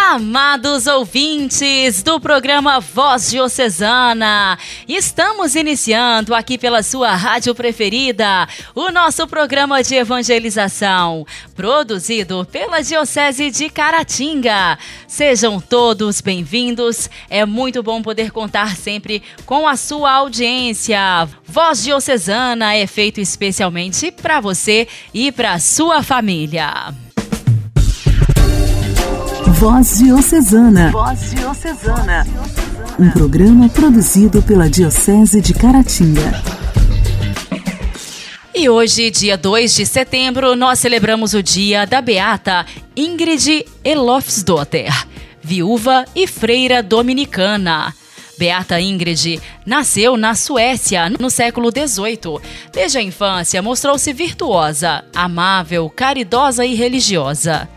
Amados ouvintes do programa Voz Diocesana, estamos iniciando aqui pela sua rádio preferida o nosso programa de evangelização, produzido pela Diocese de Caratinga. Sejam todos bem-vindos, é muito bom poder contar sempre com a sua audiência. Voz Diocesana é feito especialmente para você e para sua família. Voz Diocesana. Voz Diocesana. Um programa produzido pela Diocese de Caratinga. E hoje, dia 2 de setembro, nós celebramos o dia da Beata Ingrid Elofsdotter, viúva e freira dominicana. Beata Ingrid nasceu na Suécia no século XVIII. Desde a infância, mostrou-se virtuosa, amável, caridosa e religiosa.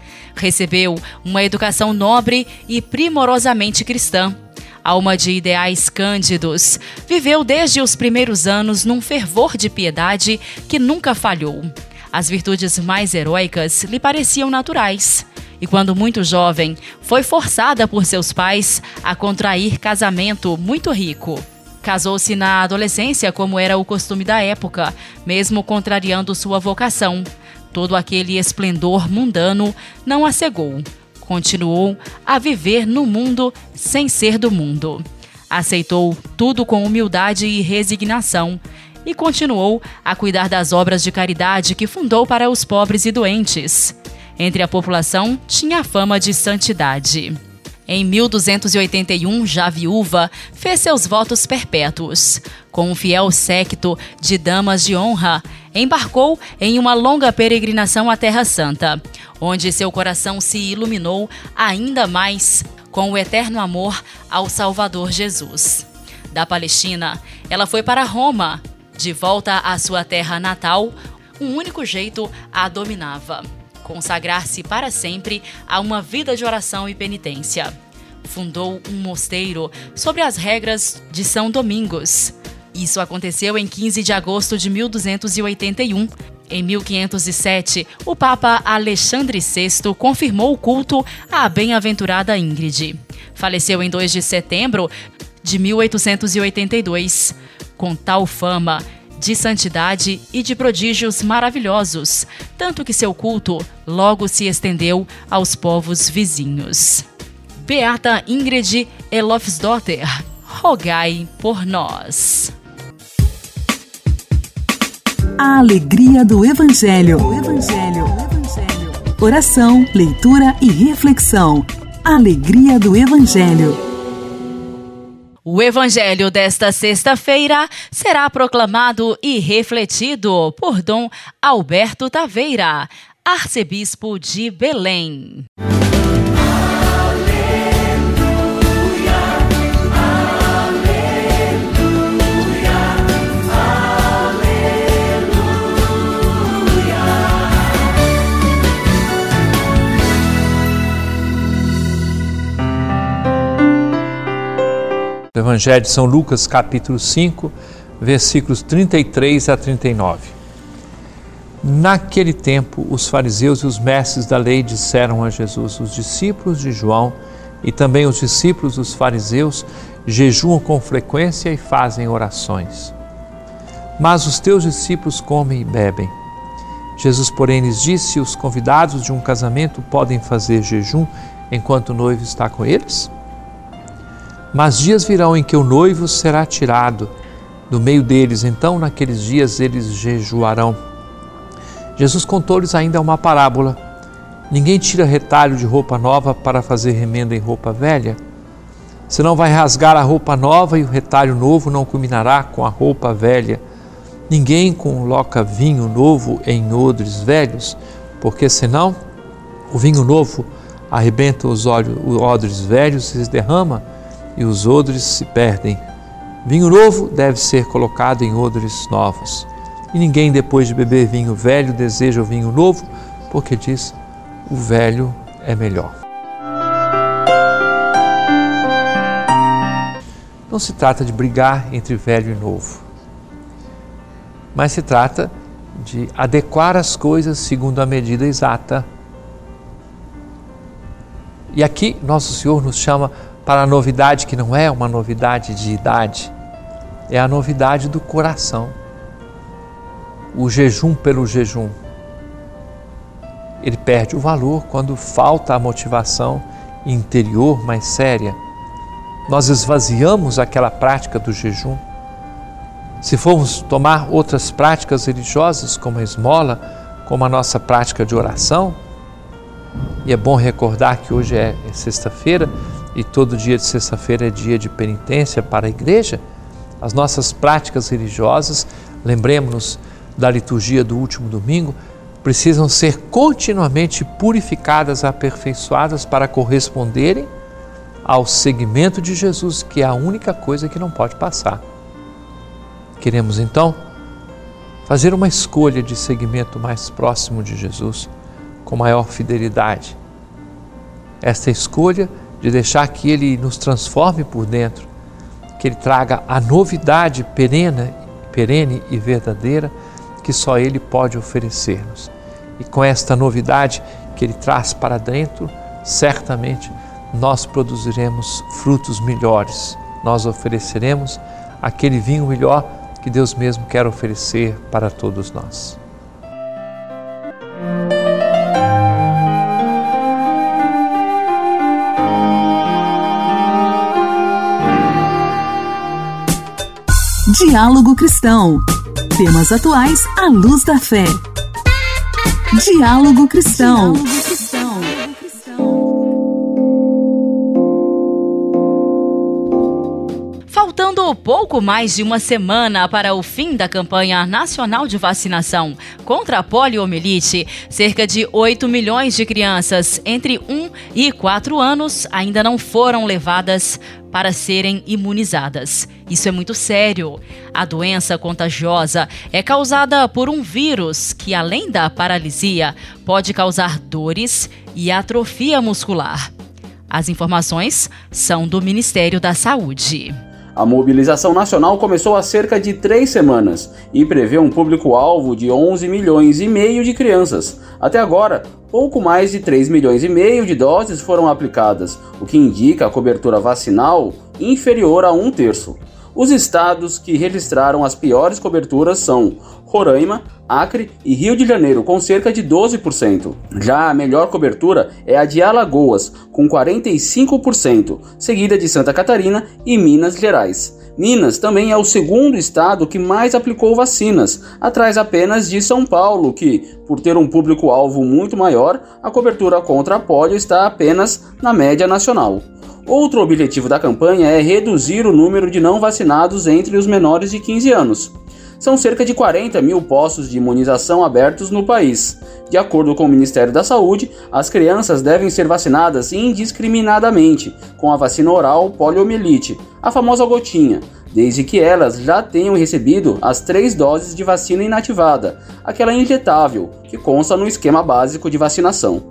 Recebeu uma educação nobre e primorosamente cristã. Alma de ideais cândidos, viveu desde os primeiros anos num fervor de piedade que nunca falhou. As virtudes mais heróicas lhe pareciam naturais. E quando muito jovem, foi forçada por seus pais a contrair casamento muito rico. Casou-se na adolescência, como era o costume da época, mesmo contrariando sua vocação. Todo aquele esplendor mundano não a cegou. Continuou a viver no mundo sem ser do mundo. Aceitou tudo com humildade e resignação e continuou a cuidar das obras de caridade que fundou para os pobres e doentes. Entre a população, tinha a fama de santidade. Em 1281, já viúva, fez seus votos perpétuos. Com um fiel séquito de damas de honra, embarcou em uma longa peregrinação à Terra Santa, onde seu coração se iluminou ainda mais com o eterno amor ao Salvador Jesus. Da Palestina, ela foi para Roma. De volta à sua terra natal, um único jeito a dominava consagrar-se para sempre a uma vida de oração e penitência. Fundou um mosteiro sobre as regras de São Domingos. Isso aconteceu em 15 de agosto de 1281. Em 1507, o Papa Alexandre VI confirmou o culto à bem-aventurada Ingrid. Faleceu em 2 de setembro de 1882. Com tal fama, de santidade e de prodígios maravilhosos, tanto que seu culto logo se estendeu aos povos vizinhos. Beata Ingrid Elofsdotter, rogai por nós. A alegria do Evangelho. Evangelho. Evangelho. Oração, leitura e reflexão. Alegria do Evangelho. O evangelho desta sexta-feira será proclamado e refletido por Dom Alberto Taveira, arcebispo de Belém. Evangelho de São Lucas, capítulo 5, versículos 33 a 39. Naquele tempo, os fariseus e os mestres da lei disseram a Jesus: Os discípulos de João e também os discípulos dos fariseus jejuam com frequência e fazem orações. Mas os teus discípulos comem e bebem. Jesus, porém, lhes disse: Os convidados de um casamento podem fazer jejum enquanto o noivo está com eles? Mas dias virão em que o noivo será tirado do meio deles, então naqueles dias eles jejuarão. Jesus contou-lhes ainda uma parábola. Ninguém tira retalho de roupa nova para fazer remenda em roupa velha. Senão vai rasgar a roupa nova e o retalho novo não combinará com a roupa velha. Ninguém coloca vinho novo em odres velhos, porque senão o vinho novo arrebenta os odres velhos e se derrama e os odres se perdem. Vinho novo deve ser colocado em odres novos. E ninguém, depois de beber vinho velho, deseja o vinho novo, porque diz: o velho é melhor. Não se trata de brigar entre velho e novo. mas se trata de adequar as coisas segundo a medida exata. E aqui nosso Senhor nos chama para a novidade que não é uma novidade de idade, é a novidade do coração. O jejum pelo jejum. Ele perde o valor quando falta a motivação interior mais séria. Nós esvaziamos aquela prática do jejum. Se formos tomar outras práticas religiosas, como a esmola, como a nossa prática de oração, e é bom recordar que hoje é sexta-feira e todo dia de sexta-feira é dia de penitência para a igreja, as nossas práticas religiosas, lembremos-nos da liturgia do último domingo, precisam ser continuamente purificadas, aperfeiçoadas para corresponderem ao seguimento de Jesus, que é a única coisa que não pode passar. Queremos então fazer uma escolha de seguimento mais próximo de Jesus, com maior fidelidade. Esta escolha de deixar que Ele nos transforme por dentro, que Ele traga a novidade perene, perene e verdadeira que só Ele pode oferecer-nos. E com esta novidade que Ele traz para dentro, certamente nós produziremos frutos melhores, nós ofereceremos aquele vinho melhor que Deus mesmo quer oferecer para todos nós. Diálogo Cristão. Temas atuais à luz da fé. Diálogo Cristão. Diálogo Cristão. Faltando pouco mais de uma semana para o fim da campanha nacional de vacinação contra a poliomielite, cerca de 8 milhões de crianças entre 1 e 4 anos ainda não foram levadas para serem imunizadas. Isso é muito sério. A doença contagiosa é causada por um vírus que, além da paralisia, pode causar dores e atrofia muscular. As informações são do Ministério da Saúde. A mobilização nacional começou há cerca de três semanas e prevê um público-alvo de 11 milhões e meio de crianças. Até agora, pouco mais de 3 milhões e meio de doses foram aplicadas, o que indica a cobertura vacinal inferior a um terço. Os estados que registraram as piores coberturas são Roraima, Acre e Rio de Janeiro, com cerca de 12%. Já a melhor cobertura é a de Alagoas, com 45%, seguida de Santa Catarina e Minas Gerais. Minas também é o segundo estado que mais aplicou vacinas, atrás apenas de São Paulo, que, por ter um público-alvo muito maior, a cobertura contra a polio está apenas na média nacional. Outro objetivo da campanha é reduzir o número de não vacinados entre os menores de 15 anos. São cerca de 40 mil postos de imunização abertos no país. De acordo com o Ministério da Saúde, as crianças devem ser vacinadas indiscriminadamente com a vacina oral poliomielite, a famosa gotinha, desde que elas já tenham recebido as três doses de vacina inativada, aquela injetável, que consta no esquema básico de vacinação.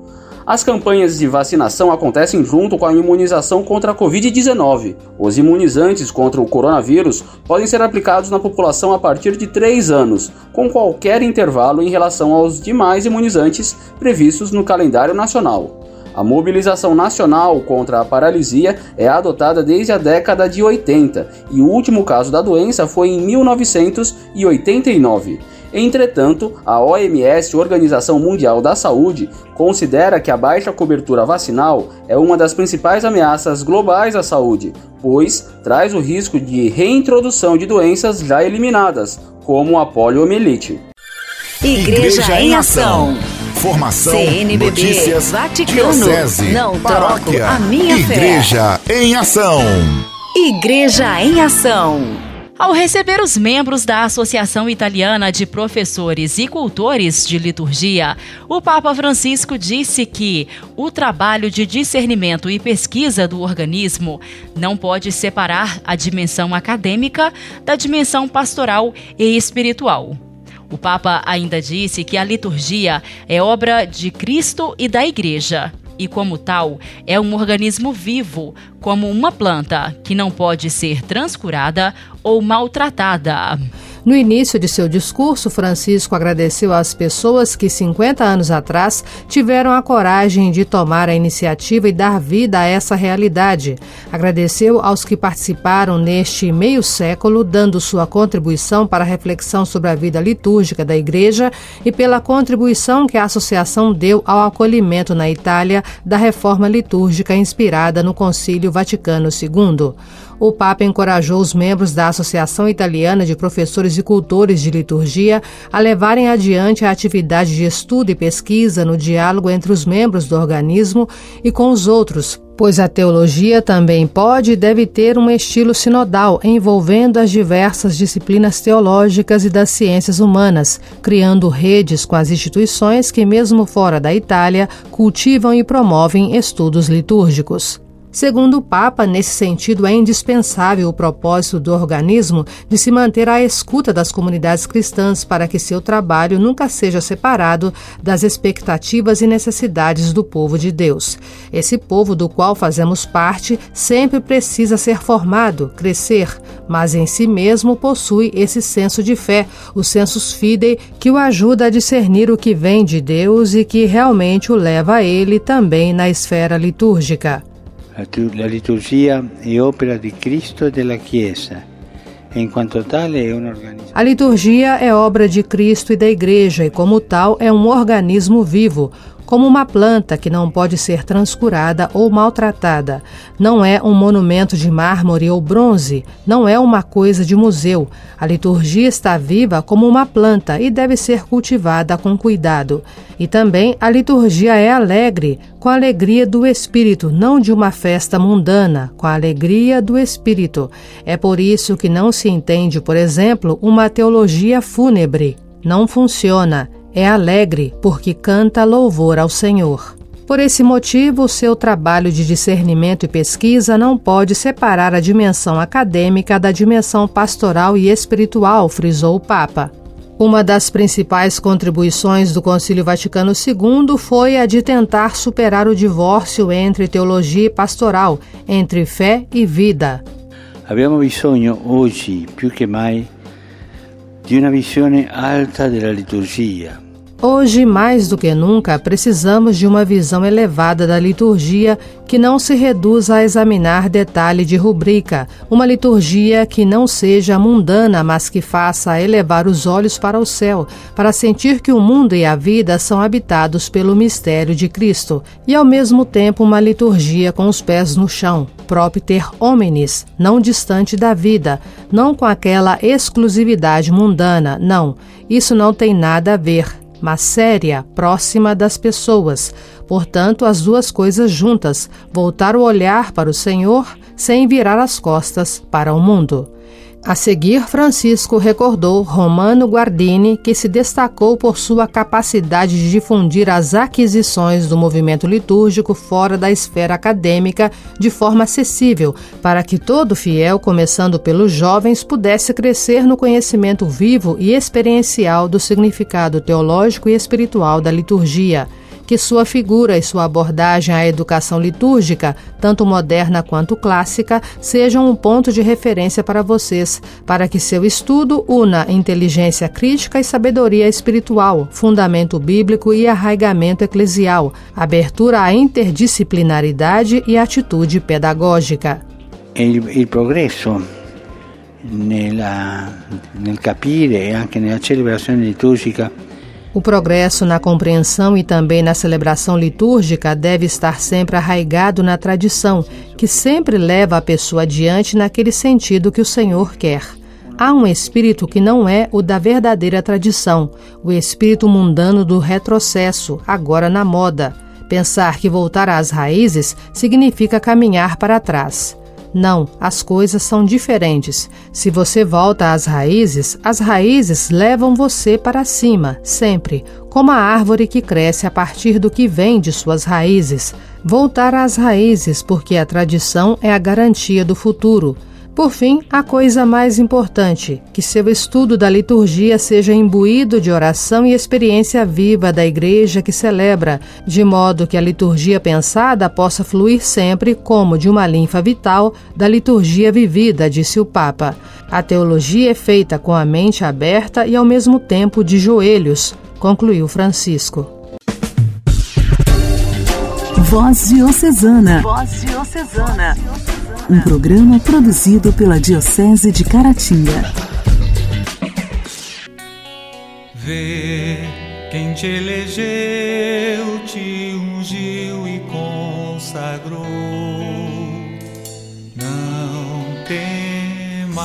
As campanhas de vacinação acontecem junto com a imunização contra a Covid-19. Os imunizantes contra o coronavírus podem ser aplicados na população a partir de 3 anos, com qualquer intervalo em relação aos demais imunizantes previstos no calendário nacional. A mobilização nacional contra a paralisia é adotada desde a década de 80 e o último caso da doença foi em 1989. Entretanto, a OMS, Organização Mundial da Saúde, considera que a baixa cobertura vacinal é uma das principais ameaças globais à saúde, pois traz o risco de reintrodução de doenças já eliminadas, como a poliomielite. Igreja, Igreja em Ação. Formação, CNBB, notícias, Vaticano, diocese, não paróquia, a minha Igreja fé. em Ação. Igreja em Ação. Ao receber os membros da Associação Italiana de Professores e Cultores de Liturgia, o Papa Francisco disse que o trabalho de discernimento e pesquisa do organismo não pode separar a dimensão acadêmica da dimensão pastoral e espiritual. O Papa ainda disse que a liturgia é obra de Cristo e da Igreja e, como tal, é um organismo vivo, como uma planta, que não pode ser transcurada ou maltratada. No início de seu discurso, Francisco agradeceu às pessoas que 50 anos atrás tiveram a coragem de tomar a iniciativa e dar vida a essa realidade. Agradeceu aos que participaram neste meio século, dando sua contribuição para a reflexão sobre a vida litúrgica da Igreja e pela contribuição que a associação deu ao acolhimento na Itália da reforma litúrgica inspirada no Concílio Vaticano II o Papa encorajou os membros da Associação Italiana de Professores e Cultores de Liturgia a levarem adiante a atividade de estudo e pesquisa no diálogo entre os membros do organismo e com os outros, pois a teologia também pode e deve ter um estilo sinodal envolvendo as diversas disciplinas teológicas e das ciências humanas, criando redes com as instituições que, mesmo fora da Itália, cultivam e promovem estudos litúrgicos. Segundo o Papa, nesse sentido, é indispensável o propósito do organismo de se manter à escuta das comunidades cristãs para que seu trabalho nunca seja separado das expectativas e necessidades do povo de Deus. Esse povo do qual fazemos parte sempre precisa ser formado, crescer, mas em si mesmo possui esse senso de fé, o sensus fidei, que o ajuda a discernir o que vem de Deus e que realmente o leva a ele também na esfera litúrgica. La liturgia è opera di Cristo e della Chiesa. A liturgia é obra de Cristo e da Igreja e, como tal, é um organismo vivo, como uma planta que não pode ser transcurada ou maltratada. Não é um monumento de mármore ou bronze, não é uma coisa de museu. A liturgia está viva como uma planta e deve ser cultivada com cuidado. E também a liturgia é alegre, com a alegria do espírito, não de uma festa mundana, com a alegria do espírito. É por isso que não se entende, por exemplo, uma teologia fúnebre. Não funciona. É alegre porque canta louvor ao Senhor. Por esse motivo, seu trabalho de discernimento e pesquisa não pode separar a dimensão acadêmica da dimensão pastoral e espiritual, frisou o Papa. Uma das principais contribuições do Concílio Vaticano II foi a de tentar superar o divórcio entre teologia e pastoral, entre fé e vida. Abbiamo bisogno oggi più che mai di una visione alta della liturgia. Hoje, mais do que nunca, precisamos de uma visão elevada da liturgia que não se reduza a examinar detalhe de rubrica, uma liturgia que não seja mundana, mas que faça elevar os olhos para o céu, para sentir que o mundo e a vida são habitados pelo mistério de Cristo, e ao mesmo tempo uma liturgia com os pés no chão, propter hominis, não distante da vida, não com aquela exclusividade mundana, não, isso não tem nada a ver mas séria, próxima das pessoas. Portanto, as duas coisas juntas, voltar o olhar para o Senhor sem virar as costas para o mundo. A seguir, Francisco recordou Romano Guardini, que se destacou por sua capacidade de difundir as aquisições do movimento litúrgico fora da esfera acadêmica de forma acessível, para que todo fiel, começando pelos jovens, pudesse crescer no conhecimento vivo e experiencial do significado teológico e espiritual da liturgia que sua figura e sua abordagem à educação litúrgica, tanto moderna quanto clássica, sejam um ponto de referência para vocês, para que seu estudo una inteligência crítica e sabedoria espiritual, fundamento bíblico e arraigamento eclesial, abertura à interdisciplinaridade e atitude pedagógica. Il progresso nel capire e anche nella celebrazione liturgica o progresso na compreensão e também na celebração litúrgica deve estar sempre arraigado na tradição, que sempre leva a pessoa adiante naquele sentido que o Senhor quer. Há um espírito que não é o da verdadeira tradição, o espírito mundano do retrocesso, agora na moda. Pensar que voltar às raízes significa caminhar para trás. Não, as coisas são diferentes. Se você volta às raízes, as raízes levam você para cima, sempre, como a árvore que cresce a partir do que vem de suas raízes. Voltar às raízes, porque a tradição é a garantia do futuro. Por fim, a coisa mais importante, que seu estudo da liturgia seja imbuído de oração e experiência viva da igreja que celebra, de modo que a liturgia pensada possa fluir sempre como de uma linfa vital da liturgia vivida, disse o Papa. A teologia é feita com a mente aberta e ao mesmo tempo de joelhos, concluiu Francisco. Voz Diocesana. Voz Diocesana. Um programa produzido pela Diocese de Caratinga. Vê quem te elegeu, te ungiu e consagrou. Não temas,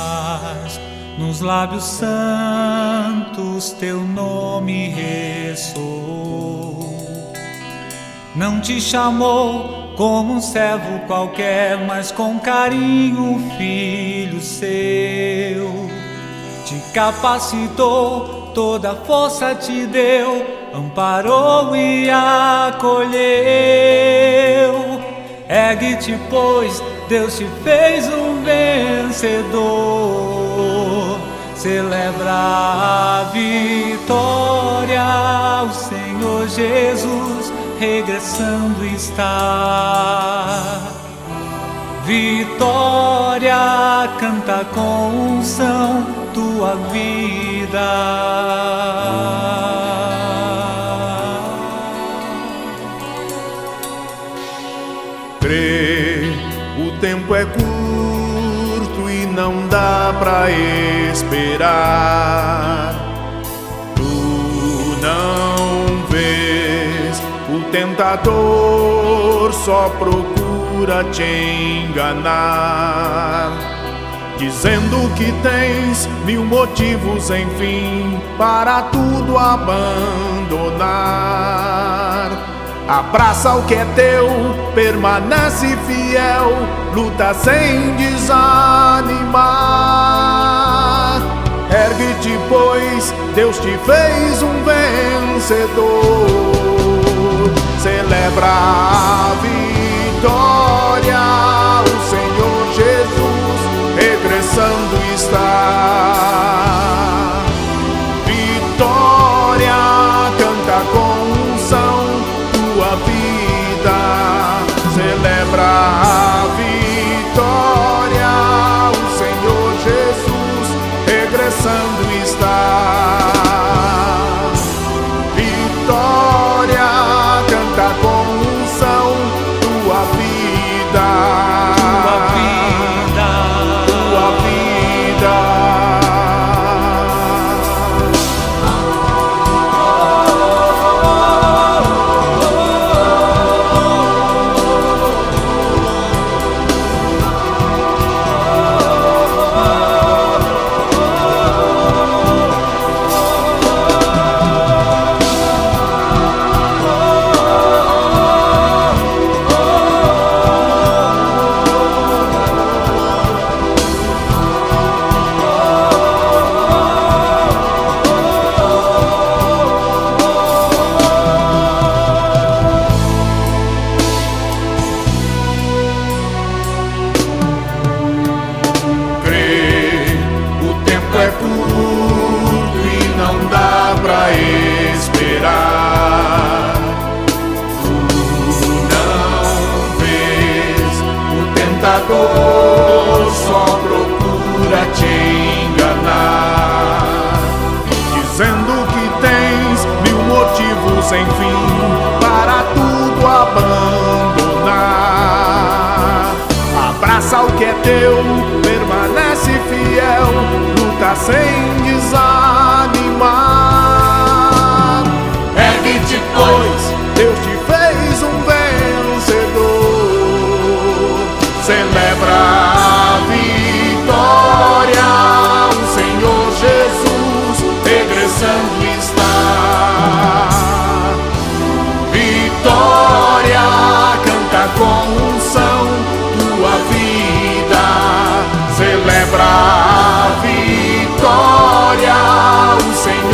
nos lábios santos teu nome ressoou não te chamou como um servo qualquer, mas com carinho, filho seu. Te capacitou, toda força te deu, amparou e acolheu. Ergue-te, pois Deus te fez um vencedor. Celebra a vitória, o Senhor Jesus regressando está. Vitória canta com unção tua vida. Crê, o tempo é curto e não dá pra esperar. Tentador só procura te enganar, dizendo que tens mil motivos, enfim, para tudo abandonar. Abraça o que é teu, permanece fiel, luta sem desanimar. Ergue-te, pois Deus te fez um vencedor celebra a vitória.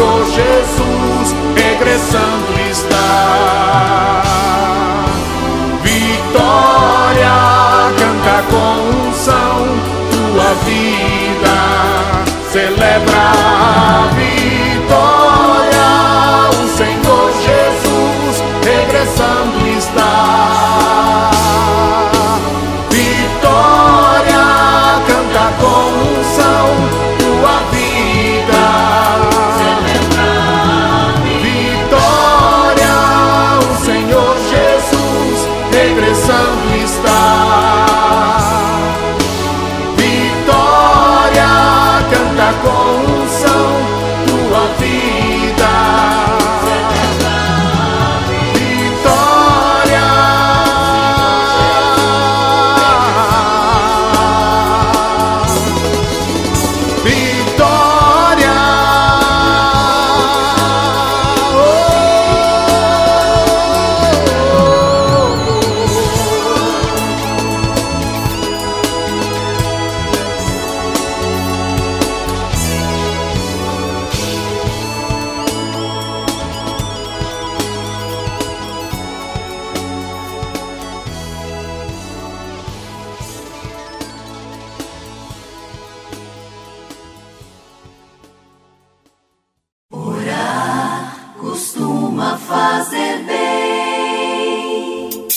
Senhor Jesus regressando está. Vitória, canta com unção tua vida.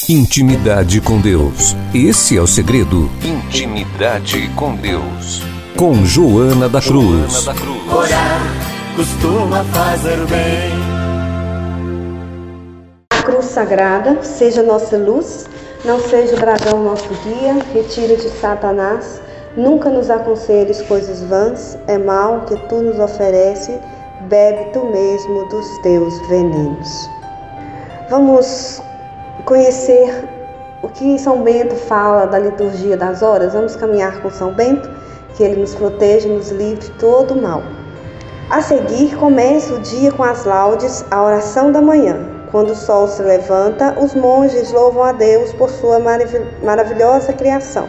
Intimidade com Deus. Esse é o segredo. Intimidade com Deus. Com Joana da Cruz. Orar costuma fazer bem. A cruz sagrada seja nossa luz, não seja o dragão nosso guia, retira de Satanás, nunca nos aconselhes coisas vãs, é mal que tu nos oferece, bebe tu mesmo dos teus venenos. Vamos conhecer o que São Bento fala da liturgia das horas, vamos caminhar com São Bento, que ele nos proteja e nos livre de todo mal. A seguir, começa o dia com as laudes, a oração da manhã. Quando o sol se levanta, os monges louvam a Deus por sua maravilhosa criação,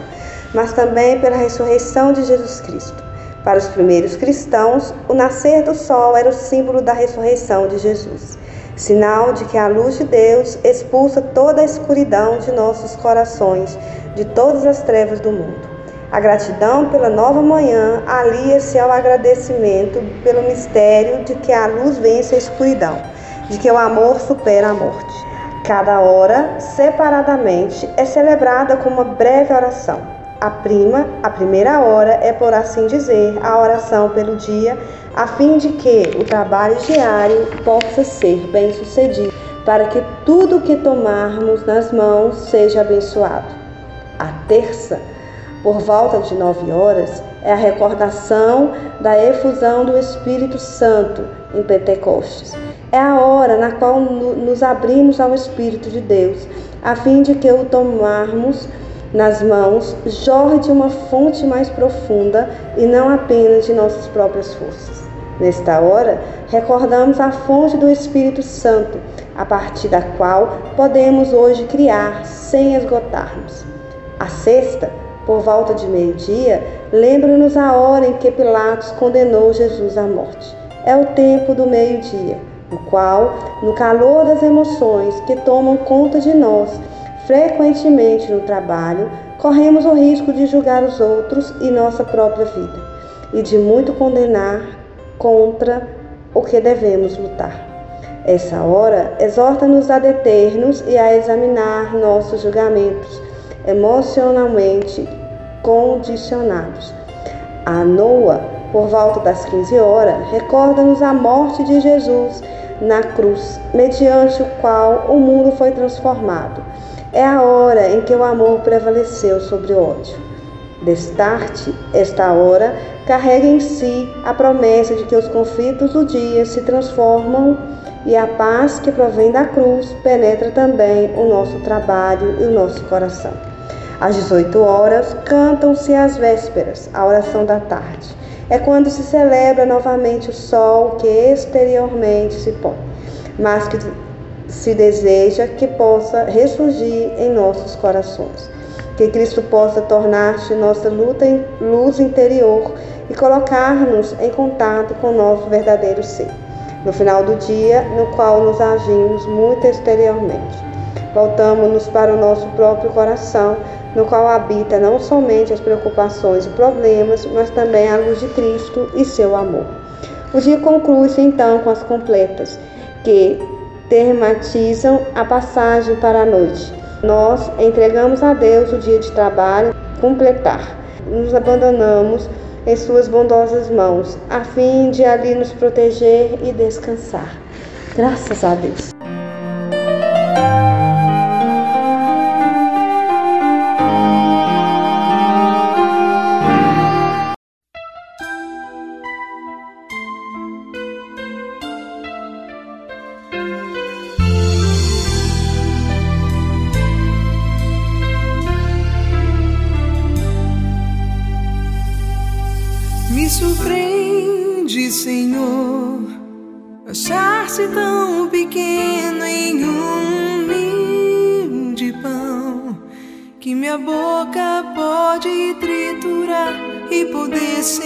mas também pela ressurreição de Jesus Cristo. Para os primeiros cristãos, o nascer do sol era o símbolo da ressurreição de Jesus, sinal de que a luz de Deus expulsa toda a escuridão de nossos corações, de todas as trevas do mundo. A gratidão pela nova manhã alia-se ao agradecimento pelo mistério de que a luz vence a escuridão, de que o amor supera a morte. Cada hora, separadamente, é celebrada com uma breve oração. A prima, a primeira hora, é, por assim dizer, a oração pelo dia, a fim de que o trabalho diário possa ser bem sucedido, para que tudo que tomarmos nas mãos seja abençoado. A terça, por volta de nove horas, é a recordação da efusão do Espírito Santo em Pentecostes. É a hora na qual nos abrimos ao Espírito de Deus, a fim de que o tomarmos nas mãos jorre de uma fonte mais profunda e não apenas de nossas próprias forças. Nesta hora, recordamos a fonte do Espírito Santo, a partir da qual podemos hoje criar sem esgotarmos. A sexta, por volta de meio-dia, lembra-nos a hora em que Pilatos condenou Jesus à morte. É o tempo do meio-dia, no qual, no calor das emoções que tomam conta de nós, frequentemente no trabalho, corremos o risco de julgar os outros e nossa própria vida, e de muito condenar contra o que devemos lutar. Essa hora exorta-nos a deter-nos e a examinar nossos julgamentos emocionalmente condicionados. A Noa, por volta das 15 horas, recorda-nos a morte de Jesus na cruz, mediante o qual o mundo foi transformado. É a hora em que o amor prevaleceu sobre o ódio. Destarte, esta hora, carrega em si a promessa de que os conflitos do dia se transformam e a paz que provém da cruz penetra também o nosso trabalho e o nosso coração. Às 18 horas, cantam-se as vésperas, a oração da tarde. É quando se celebra novamente o sol que exteriormente se põe, mas que se deseja que possa ressurgir em nossos corações. Que Cristo possa tornar-se nossa luta em luz interior e colocar-nos em contato com o nosso verdadeiro ser. No final do dia, no qual nos agimos muito exteriormente. Voltamos-nos para o nosso próprio coração no qual habita não somente as preocupações e problemas, mas também a luz de Cristo e seu amor. O dia conclui-se então com as completas, que tematizam a passagem para a noite. Nós entregamos a Deus o dia de trabalho, completar. Nos abandonamos em suas bondosas mãos, a fim de ali nos proteger e descansar. Graças a Deus.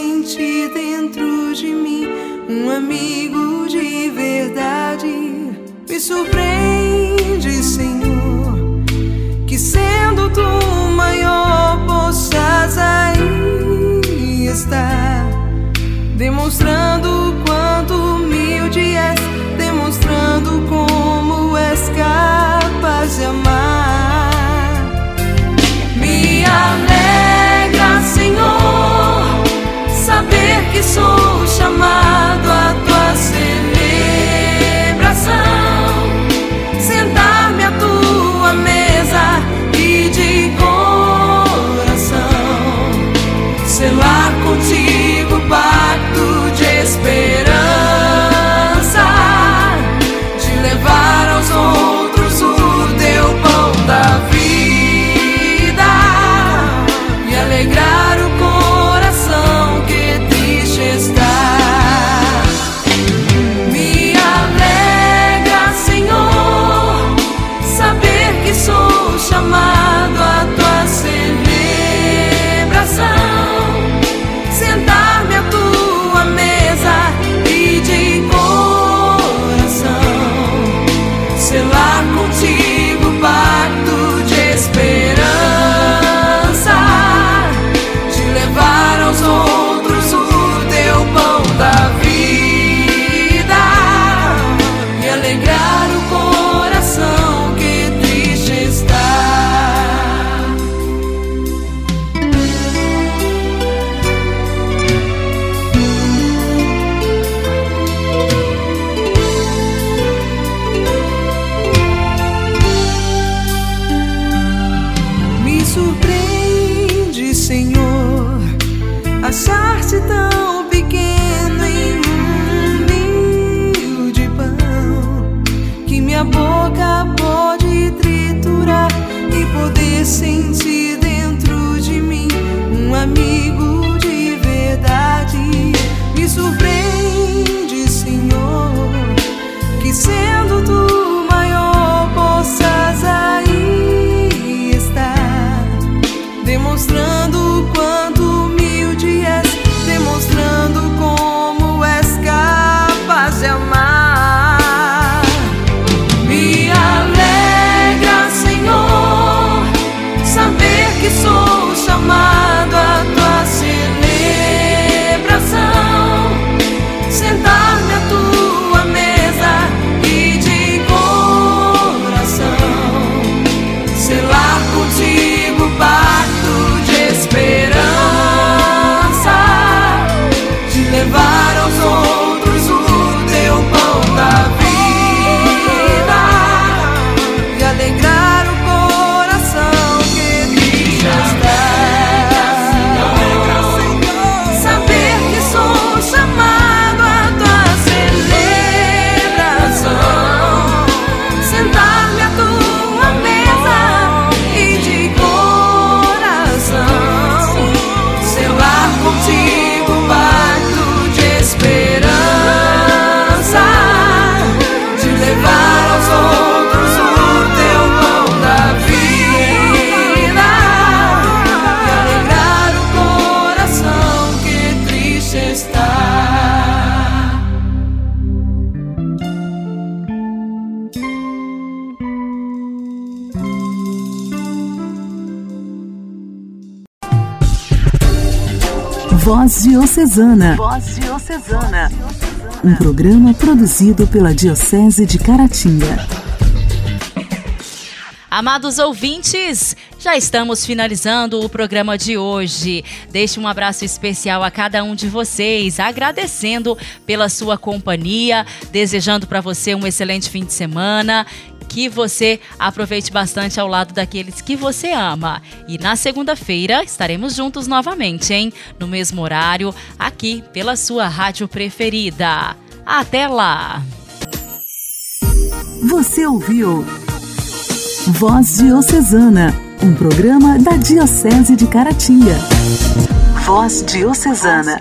Sentir dentro de mim um amigo de verdade. Me surpreende, Senhor, que sendo tu maior possas aí estar demonstrando Voz Diocesana. Voz Diocesana. Um programa produzido pela Diocese de Caratinga. Amados ouvintes, já estamos finalizando o programa de hoje. Deixe um abraço especial a cada um de vocês, agradecendo pela sua companhia, desejando para você um excelente fim de semana que você aproveite bastante ao lado daqueles que você ama. E na segunda-feira estaremos juntos novamente, hein? No mesmo horário, aqui pela sua rádio preferida. Até lá! Você ouviu Voz Diocesana, um programa da Diocese de Caratinga. Voz Diocesana.